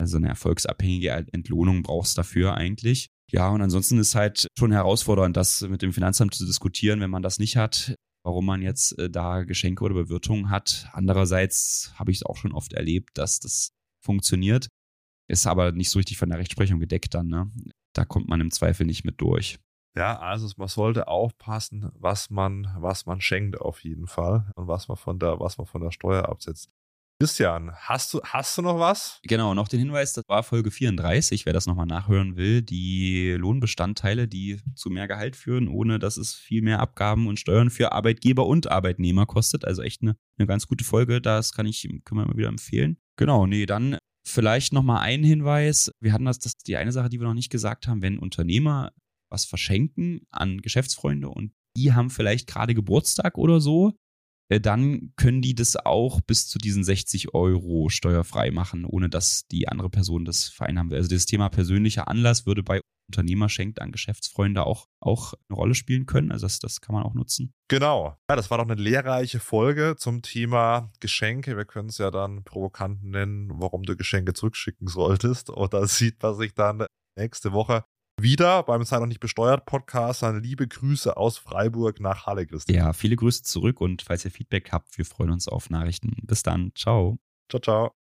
Also eine erfolgsabhängige Entlohnung brauchst dafür eigentlich. Ja, und ansonsten ist halt schon herausfordernd, das mit dem Finanzamt zu diskutieren, wenn man das nicht hat, warum man jetzt äh, da Geschenke oder Bewirtungen hat. Andererseits habe ich es auch schon oft erlebt, dass das funktioniert. Ist aber nicht so richtig von der Rechtsprechung gedeckt dann, ne? Da kommt man im Zweifel nicht mit durch. Ja, also man sollte aufpassen, was man, was man schenkt auf jeden Fall und was man von der, was man von der Steuer absetzt. Christian, hast du, hast du noch was? Genau, noch den Hinweis, das war Folge 34, wer das nochmal nachhören will, die Lohnbestandteile, die zu mehr Gehalt führen, ohne dass es viel mehr Abgaben und Steuern für Arbeitgeber und Arbeitnehmer kostet. Also echt eine, eine ganz gute Folge, das kann ich, können wir mal wieder empfehlen. Genau, nee, dann vielleicht nochmal ein Hinweis. Wir hatten das, das die eine Sache, die wir noch nicht gesagt haben, wenn Unternehmer was verschenken an Geschäftsfreunde und die haben vielleicht gerade Geburtstag oder so, dann können die das auch bis zu diesen 60 Euro steuerfrei machen, ohne dass die andere Person das vereinnahmen will. Also das Thema persönlicher Anlass würde bei Unternehmer schenkt an Geschäftsfreunde auch, auch eine Rolle spielen können. Also das, das kann man auch nutzen. Genau. Ja, das war doch eine lehrreiche Folge zum Thema Geschenke. Wir können es ja dann provokant nennen, warum du Geschenke zurückschicken solltest. Da sieht man sich dann nächste Woche wieder beim Sei noch nicht besteuert Podcast. Dann liebe Grüße aus Freiburg nach Halle, Christian. Ja, viele Grüße zurück und falls ihr Feedback habt, wir freuen uns auf Nachrichten. Bis dann. Ciao. Ciao, ciao.